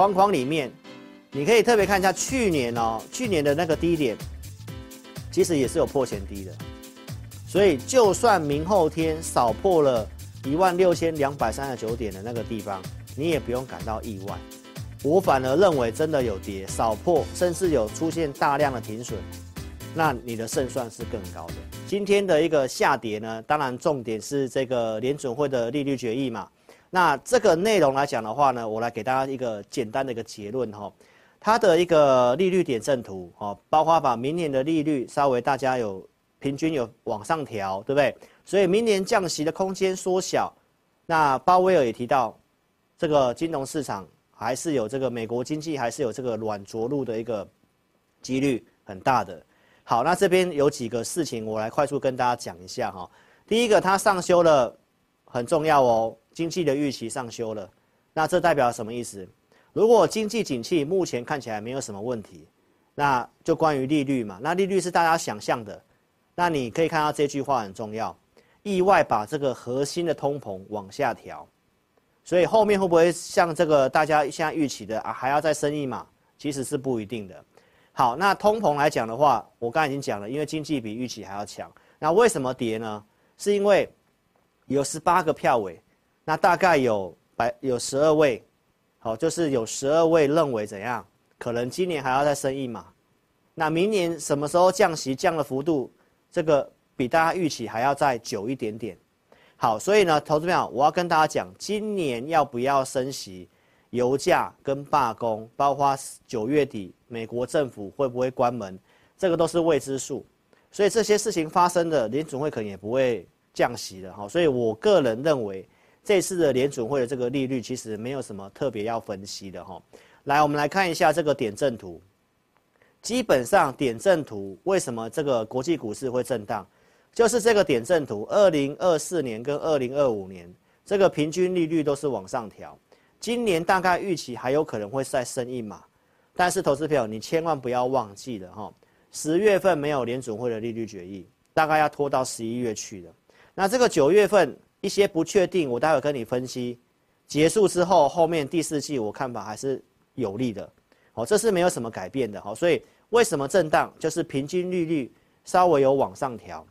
框框里面，你可以特别看一下去年哦，去年的那个低点，其实也是有破前低的。所以就算明后天少破了一万六千两百三十九点的那个地方，你也不用感到意外。我反而认为真的有跌，少破，甚至有出现大量的停损，那你的胜算是更高的。今天的一个下跌呢，当然重点是这个联准会的利率决议嘛。那这个内容来讲的话呢，我来给大家一个简单的一个结论哈。它的一个利率点阵图哈，包括把明年的利率稍微大家有平均有往上调，对不对？所以明年降息的空间缩小。那鲍威尔也提到，这个金融市场还是有这个美国经济还是有这个软着陆的一个几率很大的。好，那这边有几个事情，我来快速跟大家讲一下哈。第一个，它上修了，很重要哦，经济的预期上修了，那这代表什么意思？如果经济景气目前看起来没有什么问题，那就关于利率嘛，那利率是大家想象的，那你可以看到这句话很重要，意外把这个核心的通膨往下调，所以后面会不会像这个大家现在预期的啊，还要再升一码？其实是不一定的。好，那通膨来讲的话，我刚才已经讲了，因为经济比预期还要强。那为什么跌呢？是因为有十八个票委，那大概有百有十二位，好，就是有十二位认为怎样，可能今年还要再升一码。那明年什么时候降息，降的幅度，这个比大家预期还要再久一点点。好，所以呢，投资朋友，我要跟大家讲，今年要不要升息？油价跟罢工，包括九月底美国政府会不会关门，这个都是未知数。所以这些事情发生的，联总会可能也不会降息的哈。所以我个人认为，这次的联准会的这个利率其实没有什么特别要分析的哈。来，我们来看一下这个点阵图。基本上点阵图为什么这个国际股市会震荡，就是这个点阵图，二零二四年跟二零二五年这个平均利率都是往上调。今年大概预期还有可能会再升一码，但是投资朋友你千万不要忘记了哈，十月份没有联准会的利率决议，大概要拖到十一月去了。那这个九月份一些不确定，我待会跟你分析，结束之后后面第四季我看法还是有利的，哦，这是没有什么改变的好。所以为什么震荡？就是平均利率稍微有往上调，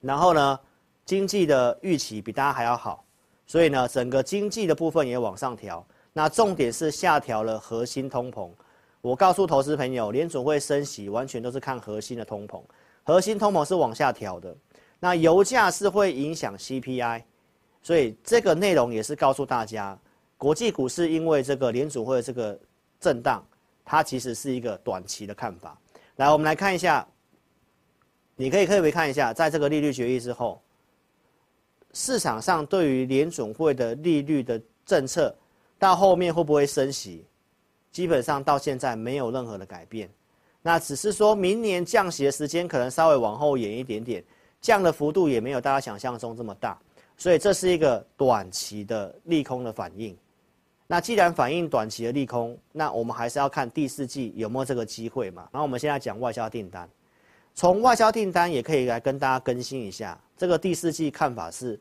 然后呢，经济的预期比大家还要好。所以呢，整个经济的部分也往上调，那重点是下调了核心通膨。我告诉投资朋友，联准会升息完全都是看核心的通膨，核心通膨是往下调的。那油价是会影响 CPI，所以这个内容也是告诉大家，国际股市因为这个联储会这个震荡，它其实是一个短期的看法。来，我们来看一下，你可以特别看一下，在这个利率决议之后。市场上对于联准会的利率的政策，到后面会不会升息，基本上到现在没有任何的改变。那只是说明年降息的时间可能稍微往后延一点点，降的幅度也没有大家想象中这么大。所以这是一个短期的利空的反应。那既然反映短期的利空，那我们还是要看第四季有没有这个机会嘛。然后我们现在讲外销订单。从外销订单也可以来跟大家更新一下，这个第四季看法是，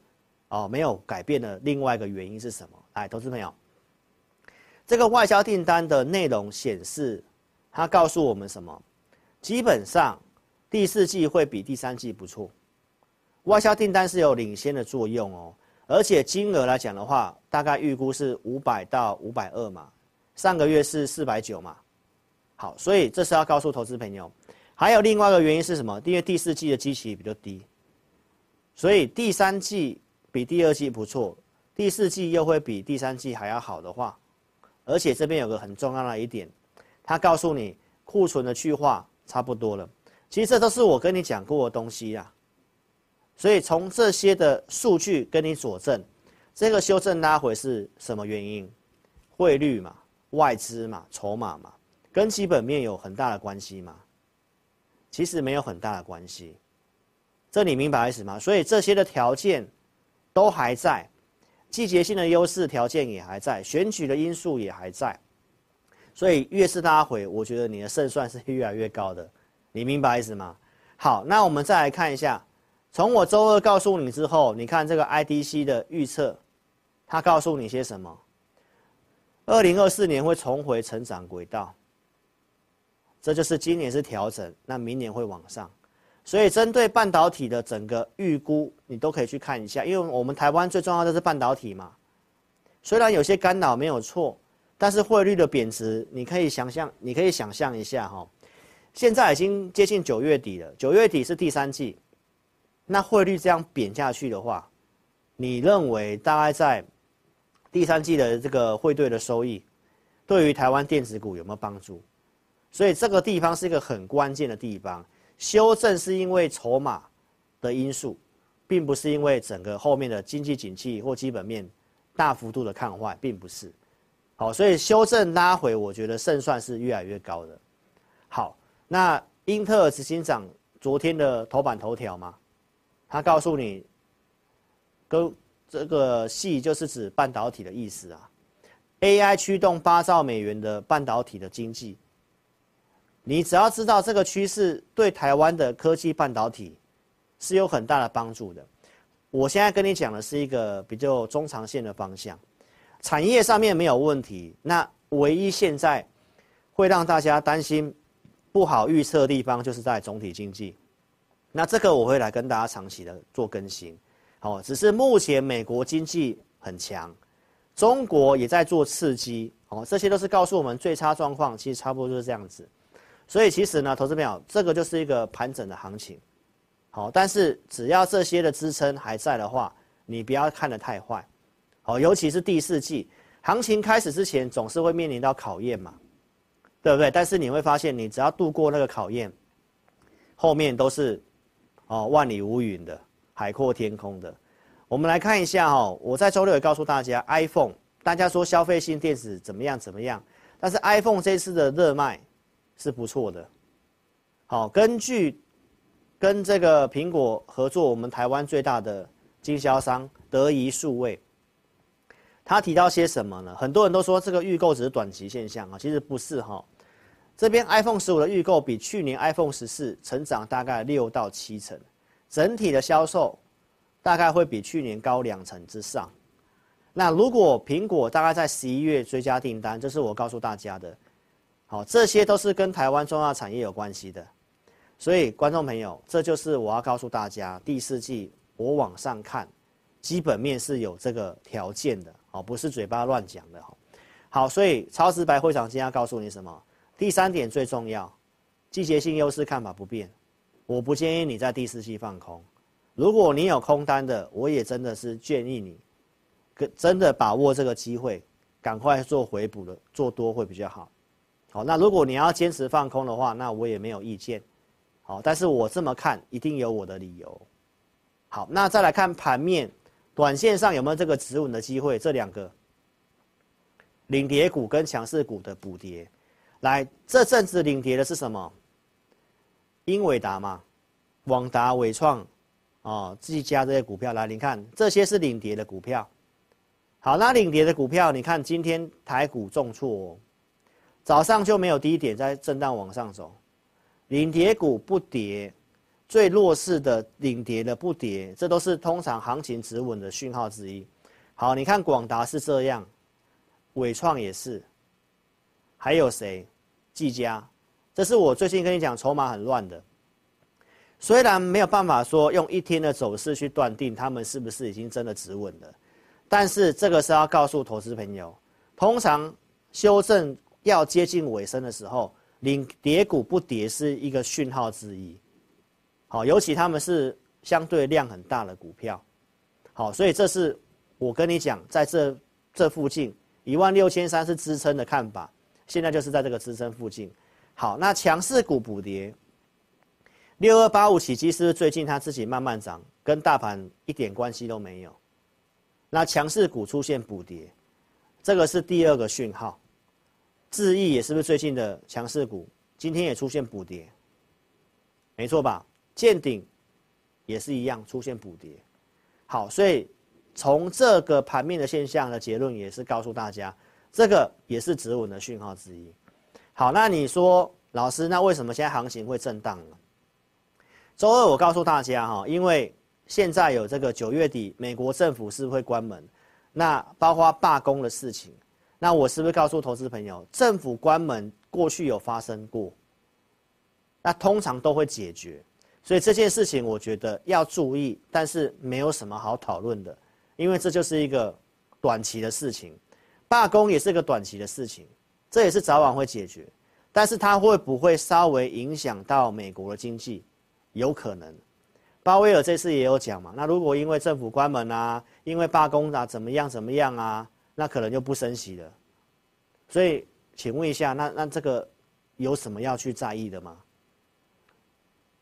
哦，没有改变的另外一个原因是什么？来，投资朋友，这个外销订单的内容显示，它告诉我们什么？基本上第四季会比第三季不错，外销订单是有领先的作用哦，而且金额来讲的话，大概预估是五百到五百二嘛，上个月是四百九嘛，好，所以这是要告诉投资朋友。还有另外一个原因是什么？因为第四季的基期比较低，所以第三季比第二季不错，第四季又会比第三季还要好的话，而且这边有个很重要的一点，它告诉你库存的去化差不多了。其实这都是我跟你讲过的东西呀，所以从这些的数据跟你佐证，这个修正拉回是什么原因？汇率嘛，外资嘛，筹码嘛，跟基本面有很大的关系嘛。其实没有很大的关系，这你明白意思吗？所以这些的条件都还在，季节性的优势条件也还在，选举的因素也还在，所以越是拉回，我觉得你的胜算是越来越高的，你明白意思吗？好，那我们再来看一下，从我周二告诉你之后，你看这个 IDC 的预测，它告诉你些什么？二零二四年会重回成长轨道。这就是今年是调整，那明年会往上。所以针对半导体的整个预估，你都可以去看一下，因为我们台湾最重要的是半导体嘛。虽然有些干扰没有错，但是汇率的贬值，你可以想象，你可以想象一下哈。现在已经接近九月底了，九月底是第三季，那汇率这样贬下去的话，你认为大概在第三季的这个汇兑的收益，对于台湾电子股有没有帮助？所以这个地方是一个很关键的地方，修正是因为筹码的因素，并不是因为整个后面的经济景气或基本面。大幅度的看坏，并不是，好，所以修正拉回，我觉得胜算是越来越高的。好，那英特尔执行长昨天的头版头条嘛，他告诉你，跟这个系就是指半导体的意思啊，AI 驱动八兆美元的半导体的经济，你只要知道这个趋势对台湾的科技半导体是有很大的帮助的。我现在跟你讲的是一个比较中长线的方向，产业上面没有问题。那唯一现在会让大家担心、不好预测的地方，就是在总体经济。那这个我会来跟大家长期的做更新。好，只是目前美国经济很强，中国也在做刺激。哦，这些都是告诉我们最差状况，其实差不多就是这样子。所以其实呢，投资朋友，这个就是一个盘整的行情。好，但是只要这些的支撑还在的话，你不要看得太坏。好，尤其是第四季行情开始之前，总是会面临到考验嘛，对不对？但是你会发现，你只要度过那个考验，后面都是哦万里无云的，海阔天空的。我们来看一下哦，我在周六也告诉大家，iPhone，大家说消费性电子怎么样怎么样，但是 iPhone 这次的热卖是不错的。好，根据。跟这个苹果合作，我们台湾最大的经销商德仪数位，他提到些什么呢？很多人都说这个预购只是短期现象啊，其实不是哈。这边 iPhone 十五的预购比去年 iPhone 十四成长大概六到七成，整体的销售大概会比去年高两成之上。那如果苹果大概在十一月追加订单，这是我告诉大家的，好，这些都是跟台湾重要产业有关系的。所以，观众朋友，这就是我要告诉大家，第四季我往上看，基本面是有这个条件的，哦，不是嘴巴乱讲的，哈。好，所以超直白会长今天要告诉你什么？第三点最重要，季节性优势看法不变，我不建议你在第四季放空。如果你有空单的，我也真的是建议你，跟真的把握这个机会，赶快做回补的，做多会比较好。好，那如果你要坚持放空的话，那我也没有意见。好，但是我这么看，一定有我的理由。好，那再来看盘面，短线上有没有这个止稳的机会？这两个领跌股跟强势股的补跌，来，这阵子领跌的是什么？英伟达嘛，广达、伟创，哦，技嘉这些股票，来，你看这些是领跌的股票。好，那领跌的股票，你看今天台股重挫哦，早上就没有低点，在震荡往上走。领跌股不跌，最弱势的领跌的不跌，这都是通常行情止稳的讯号之一。好，你看广达是这样，伟创也是，还有谁？技嘉，这是我最近跟你讲筹码很乱的。虽然没有办法说用一天的走势去断定他们是不是已经真的止稳了，但是这个是要告诉投资朋友，通常修正要接近尾声的时候。领跌股不跌是一个讯号之一，好，尤其他们是相对量很大的股票，好，所以这是我跟你讲，在这这附近一万六千三是支撑的看法，现在就是在这个支撑附近。好，那强势股补跌，六二八五启碁是不是最近它自己慢慢涨，跟大盘一点关系都没有？那强势股出现补跌，这个是第二个讯号。智易也是不是最近的强势股？今天也出现补跌，没错吧？健鼎也是一样出现补跌。好，所以从这个盘面的现象的结论也是告诉大家，这个也是止稳的讯号之一。好，那你说老师，那为什么现在行情会震荡呢？周二我告诉大家哈，因为现在有这个九月底美国政府是会关门，那包括罢工的事情。那我是不是告诉投资朋友，政府关门过去有发生过？那通常都会解决，所以这件事情我觉得要注意，但是没有什么好讨论的，因为这就是一个短期的事情，罢工也是一个短期的事情，这也是早晚会解决，但是它会不会稍微影响到美国的经济？有可能。鲍威尔这次也有讲嘛，那如果因为政府关门啊，因为罢工啊，怎么样怎么样啊，那可能就不升息了。所以，请问一下，那那这个有什么要去在意的吗？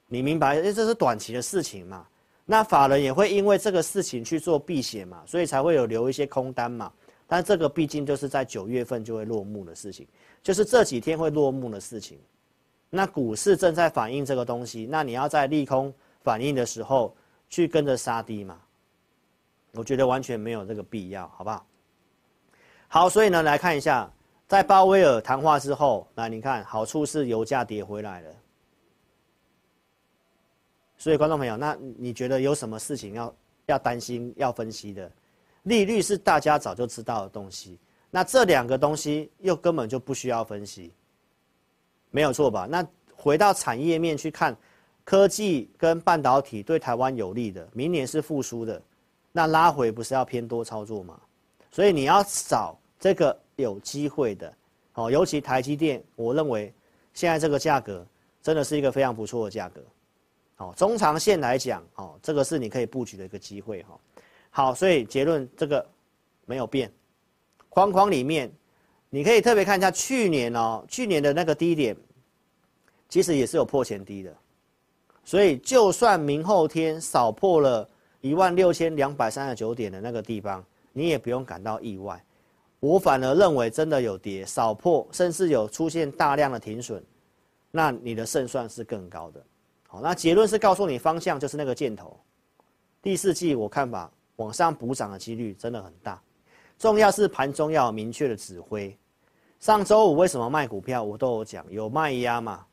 你明白，因为这是短期的事情嘛。那法人也会因为这个事情去做避险嘛，所以才会有留一些空单嘛。但这个毕竟就是在九月份就会落幕的事情，就是这几天会落幕的事情。那股市正在反映这个东西，那你要在利空反应的时候去跟着杀低嘛？我觉得完全没有这个必要，好不好？好，所以呢，来看一下，在鲍威尔谈话之后，那你看好处是油价跌回来了。所以，观众朋友，那你觉得有什么事情要要担心、要分析的？利率是大家早就知道的东西，那这两个东西又根本就不需要分析，没有错吧？那回到产业面去看，科技跟半导体对台湾有利的，明年是复苏的，那拉回不是要偏多操作吗？所以你要找这个有机会的，哦，尤其台积电，我认为现在这个价格真的是一个非常不错的价格。好，中长线来讲，哦，这个是你可以布局的一个机会，哈。好，所以结论这个没有变，框框里面，你可以特别看一下去年哦，去年的那个低点，其实也是有破前低的，所以就算明后天少破了一万六千两百三十九点的那个地方，你也不用感到意外。我反而认为真的有跌，少破，甚至有出现大量的停损，那你的胜算是更高的。好那结论是告诉你方向就是那个箭头，第四季我看法往上补涨的几率真的很大，重要是盘中要有明确的指挥。上周五为什么卖股票我都有讲，有卖压嘛，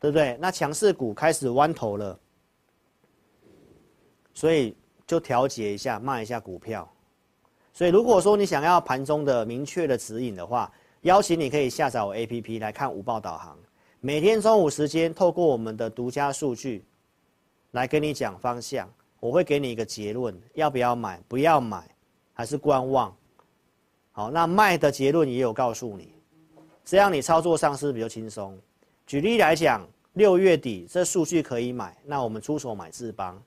对不对？那强势股开始弯头了，所以就调节一下卖一下股票。所以如果说你想要盘中的明确的指引的话，邀请你可以下载我 APP 来看午报导航。每天中午时间，透过我们的独家数据，来跟你讲方向。我会给你一个结论，要不要买？不要买，还是观望？好，那卖的结论也有告诉你，这样你操作上是比较轻松。举例来讲，六月底这数据可以买，那我们出手买智邦，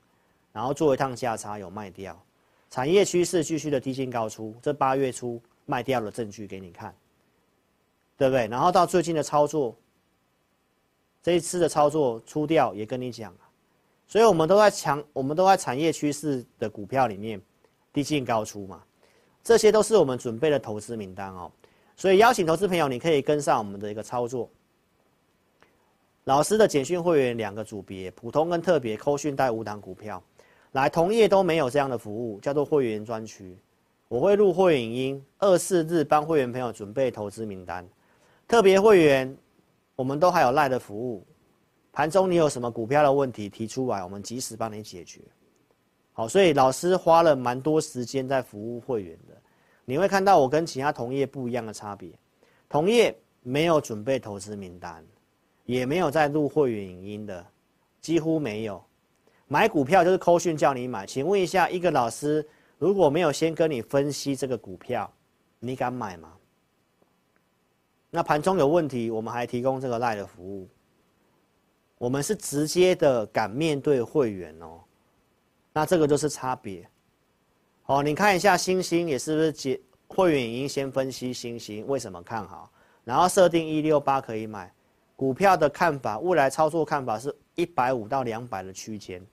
然后做一趟价差有卖掉，产业趋势继续的低进高出，这八月初卖掉的证据给你看，对不对？然后到最近的操作。这一次的操作出掉也跟你讲，所以我们都在强，我们都在产业趋势的股票里面低进高出嘛，这些都是我们准备的投资名单哦。所以邀请投资朋友，你可以跟上我们的一个操作。老师的简讯会员两个组别，普通跟特别，扣讯带五档股票，来同业都没有这样的服务，叫做会员专区。我会录会员影音，二四日帮会员朋友准备投资名单，特别会员。我们都还有赖的服务，盘中你有什么股票的问题提出来，我们及时帮你解决。好，所以老师花了蛮多时间在服务会员的。你会看到我跟其他同业不一样的差别，同业没有准备投资名单，也没有在录会员影音的，几乎没有。买股票就是扣讯叫你买，请问一下，一个老师如果没有先跟你分析这个股票，你敢买吗？那盘中有问题，我们还提供这个赖的服务。我们是直接的敢面对会员哦，那这个就是差别。好，你看一下星星也是不是结会员已经先分析星星为什么看好，然后设定一六八可以买。股票的看法，未来操作看法是一百五到两百的区间，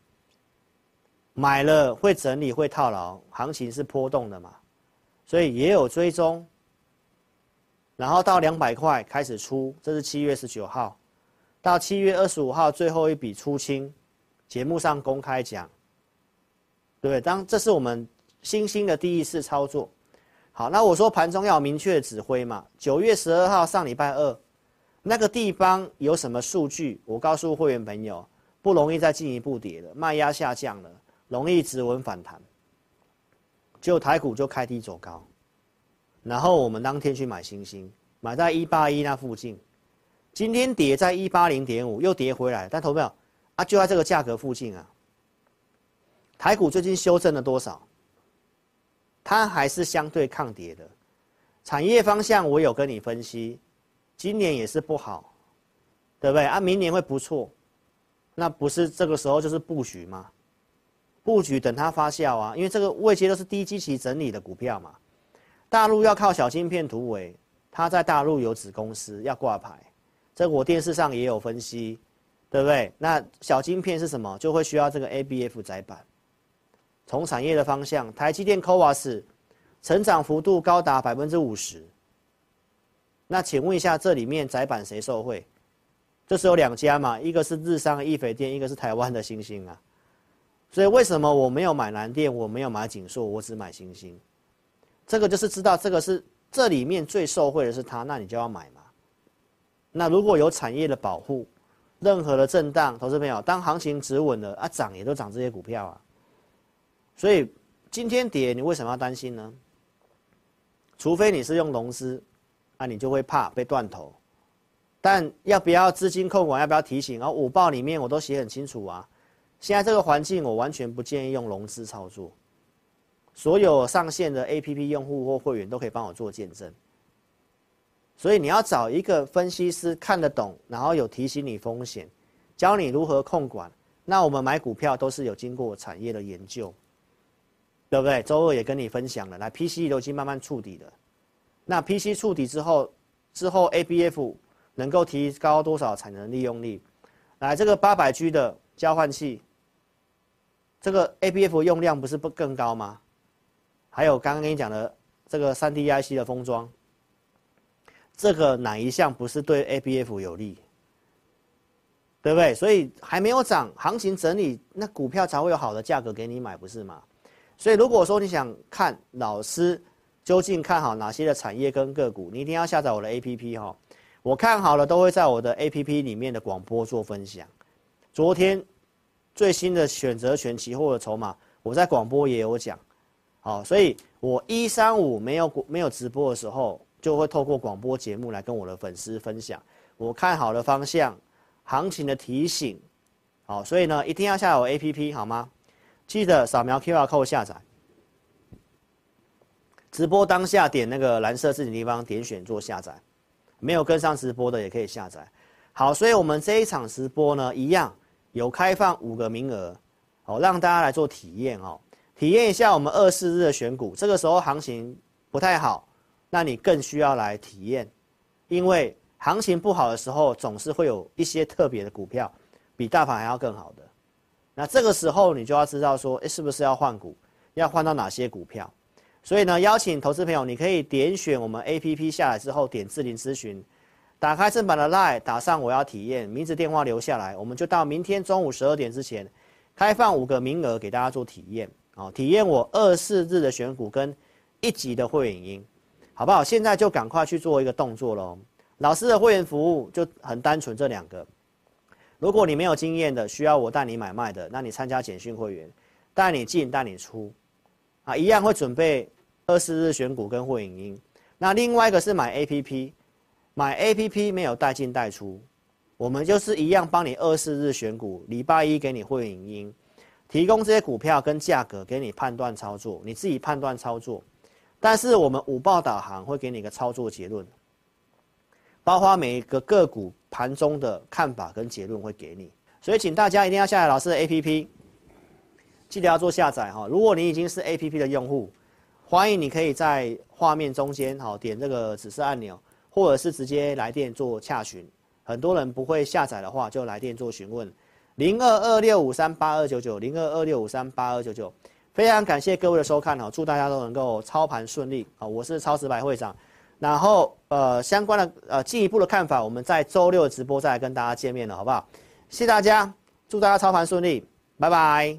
买了会整理会套牢，行情是波动的嘛，所以也有追踪。然后到两百块开始出，这是七月十九号，到七月二十五号最后一笔出清，节目上公开讲，对？当这是我们新兴的第一次操作，好，那我说盘中要有明确的指挥嘛。九月十二号上礼拜二，那个地方有什么数据？我告诉会员朋友，不容易再进一步跌了，卖压下降了，容易止稳反弹，就台股就开低走高。然后我们当天去买星星，买在一八一那附近，今天跌在一八零点五，又跌回来，但投票啊，就在这个价格附近啊。台股最近修正了多少？它还是相对抗跌的，产业方向我有跟你分析，今年也是不好，对不对啊？明年会不错，那不是这个时候就是布局吗？布局等它发酵啊，因为这个位阶都是低基期整理的股票嘛。大陆要靠小晶片突围，它在大陆有子公司要挂牌，这我电视上也有分析，对不对？那小晶片是什么？就会需要这个 ABF 载板。从产业的方向，台积电 CoWoS 成长幅度高达百分之五十。那请问一下，这里面载板谁受惠？这是有两家嘛，一个是日商易斐电，一个是台湾的星星啊。所以为什么我没有买蓝电，我没有买景硕，我只买星星？这个就是知道这个是这里面最受惠的是它，那你就要买嘛。那如果有产业的保护，任何的震荡，投资朋友，当行情止稳了啊，涨也都涨这些股票啊。所以今天跌，你为什么要担心呢？除非你是用融资，啊，你就会怕被断头。但要不要资金控管？要不要提醒？啊，午报里面我都写很清楚啊。现在这个环境，我完全不建议用融资操作。所有上线的 APP 用户或会员都可以帮我做见证，所以你要找一个分析师看得懂，然后有提醒你风险，教你如何控管。那我们买股票都是有经过产业的研究，对不对？周二也跟你分享了，来 PCE 都已经慢慢触底了。那 PC 触底之后，之后 ABF 能够提高多少产能利用率？来这个八百 G 的交换器，这个 ABF 用量不是不更高吗？还有刚刚跟你讲的这个三 D IC 的封装，这个哪一项不是对 ABF 有利？对不对？所以还没有涨，行情整理，那股票才会有好的价格给你买，不是吗？所以如果说你想看老师究竟看好哪些的产业跟个股，你一定要下载我的 APP 哈。我看好了都会在我的 APP 里面的广播做分享。昨天最新的选择权期货的筹码，我在广播也有讲。好，所以我一三五没有没有直播的时候，就会透过广播节目来跟我的粉丝分享我看好的方向、行情的提醒。好，所以呢，一定要下载 APP 好吗？记得扫描 QR code 下载。直播当下点那个蓝色字体地方点选做下载，没有跟上直播的也可以下载。好，所以我们这一场直播呢，一样有开放五个名额，好，让大家来做体验哦。体验一下我们二四日的选股，这个时候行情不太好，那你更需要来体验，因为行情不好的时候，总是会有一些特别的股票，比大盘还要更好的。那这个时候你就要知道说，诶，是不是要换股？要换到哪些股票？所以呢，邀请投资朋友，你可以点选我们 APP 下来之后，点智霖咨询，打开正版的 LINE，打上我要体验，名字电话留下来，我们就到明天中午十二点之前，开放五个名额给大家做体验。好，体验我二四日的选股跟一级的会员影音，好不好？现在就赶快去做一个动作喽。老师的会员服务就很单纯，这两个。如果你没有经验的，需要我带你买卖的，那你参加简讯会员，带你进带你出，啊，一样会准备二四日选股跟会影音。那另外一个是买 APP，买 APP 没有带进带出，我们就是一样帮你二四日选股，礼拜一给你会影音。提供这些股票跟价格给你判断操作，你自己判断操作。但是我们五报导航会给你一个操作结论，包括每一个个股盘中的看法跟结论会给你。所以请大家一定要下载老师的 APP，记得要做下载哈。如果你已经是 APP 的用户，欢迎你可以在画面中间好点这个指示按钮，或者是直接来电做洽询。很多人不会下载的话，就来电做询问。零二二六五三八二九九，零二二六五三八二九九，非常感谢各位的收看哈，祝大家都能够操盘顺利啊！我是超时白会长，然后呃相关的呃进一步的看法，我们在周六直播再来跟大家见面了，好不好？谢谢大家，祝大家操盘顺利，拜拜。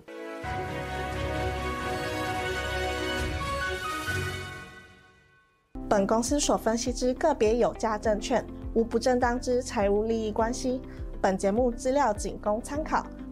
本公司所分析之个别有价证券，无不正当之财务利益关系。本节目资料仅供参考，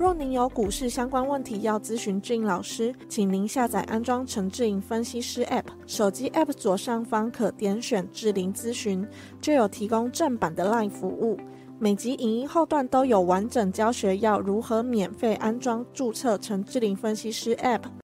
若您有股市相关问题要咨询志颖老师，请您下载安装陈志颖分析师 App，手机 App 左上方可点选志玲咨询，就有提供正版的 LINE 服务。每集影音后段都有完整教学，要如何免费安装、注册陈志玲分析师 App。